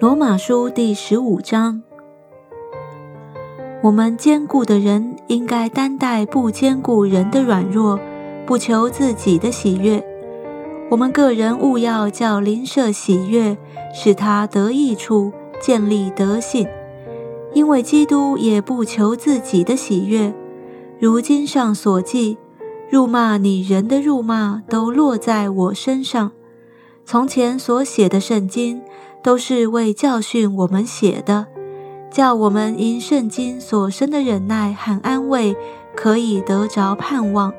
罗马书第十五章：我们坚固的人应该担待不坚固人的软弱，不求自己的喜悦。我们个人务要叫邻舍喜悦，使他得益处，建立德性。因为基督也不求自己的喜悦。如经上所记：“辱骂你人的辱骂都落在我身上。”从前所写的圣经。都是为教训我们写的，叫我们因圣经所生的忍耐和安慰，可以得着盼望。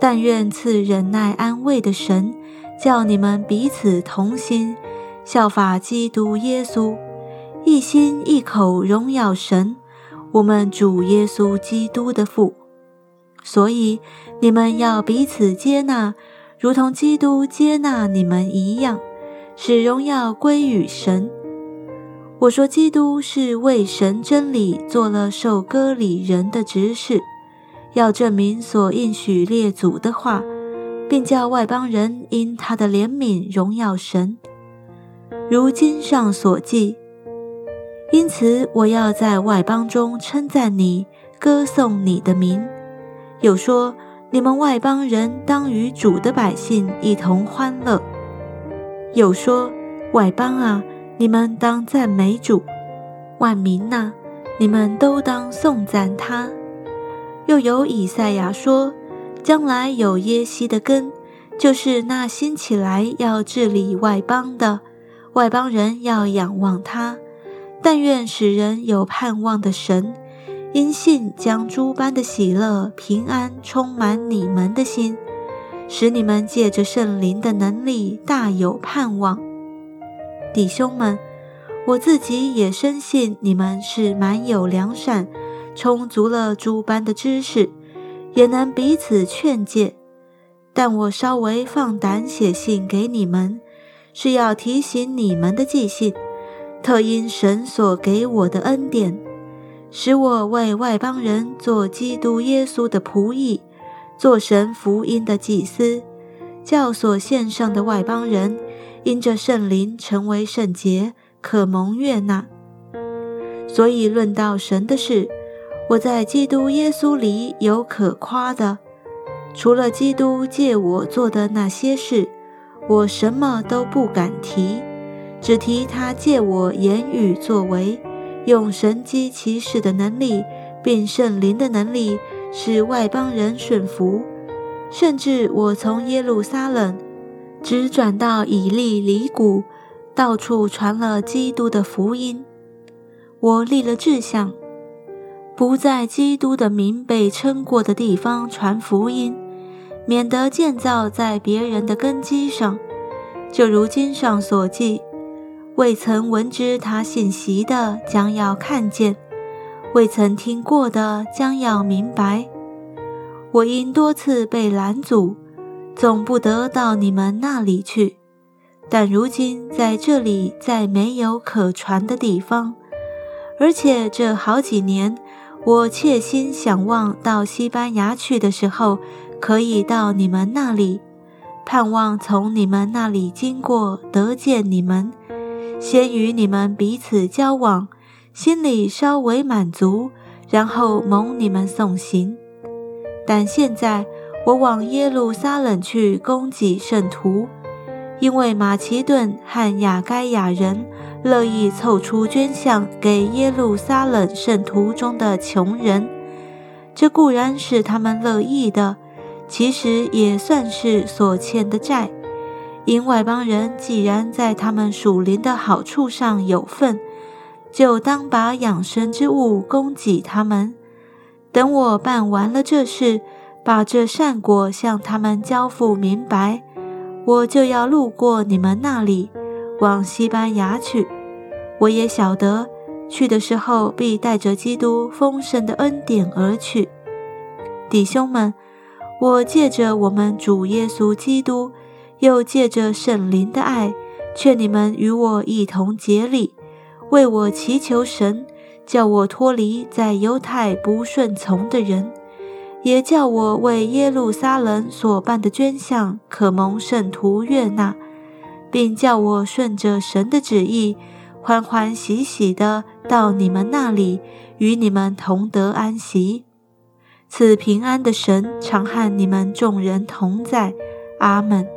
但愿赐忍耐安慰的神，叫你们彼此同心，效法基督耶稣，一心一口荣耀神，我们主耶稣基督的父。所以你们要彼此接纳，如同基督接纳你们一样。使荣耀归于神。我说，基督是为神真理做了受割礼人的执事，要证明所应许列祖的话，并叫外邦人因他的怜悯荣耀神。如经上所记，因此我要在外邦中称赞你，歌颂你的名。又说，你们外邦人当与主的百姓一同欢乐。又说：“外邦啊，你们当赞美主；万民呐，你们都当颂赞他。”又有以赛亚说：“将来有耶西的根，就是那兴起来要治理外邦的，外邦人要仰望他。但愿使人有盼望的神，因信将诸般的喜乐、平安充满你们的心。”使你们借着圣灵的能力大有盼望，弟兄们，我自己也深信你们是满有良善，充足了诸般的知识，也能彼此劝诫。但我稍微放胆写信给你们，是要提醒你们的记性，特因神所给我的恩典，使我为外邦人做基督耶稣的仆役。做神福音的祭司，教所献上的外邦人，因着圣灵成为圣洁，可蒙悦纳。所以论到神的事，我在基督耶稣里有可夸的。除了基督借我做的那些事，我什么都不敢提，只提他借我言语作为，用神机骑士的能力，并圣灵的能力。使外邦人顺服，甚至我从耶路撒冷直转到以利里谷，到处传了基督的福音。我立了志向，不在基督的名被称过的地方传福音，免得建造在别人的根基上。就如经上所记，未曾闻知他信息的，将要看见。未曾听过的将要明白。我因多次被拦阻，总不得到你们那里去。但如今在这里再没有可传的地方，而且这好几年，我切心想望到西班牙去的时候，可以到你们那里，盼望从你们那里经过，得见你们，先与你们彼此交往。心里稍微满足，然后蒙你们送行。但现在我往耶路撒冷去供给圣徒，因为马其顿和亚该亚人乐意凑出捐项给耶路撒冷圣徒中的穷人。这固然是他们乐意的，其实也算是所欠的债。因外邦人既然在他们属灵的好处上有份。就当把养生之物供给他们。等我办完了这事，把这善果向他们交付明白，我就要路过你们那里，往西班牙去。我也晓得，去的时候必带着基督丰盛的恩典而去。弟兄们，我借着我们主耶稣基督，又借着圣灵的爱，劝你们与我一同竭力。为我祈求神，叫我脱离在犹太不顺从的人，也叫我为耶路撒冷所办的捐项可蒙圣徒悦纳，并叫我顺着神的旨意，欢欢喜喜的到你们那里，与你们同得安息。赐平安的神常和你们众人同在。阿门。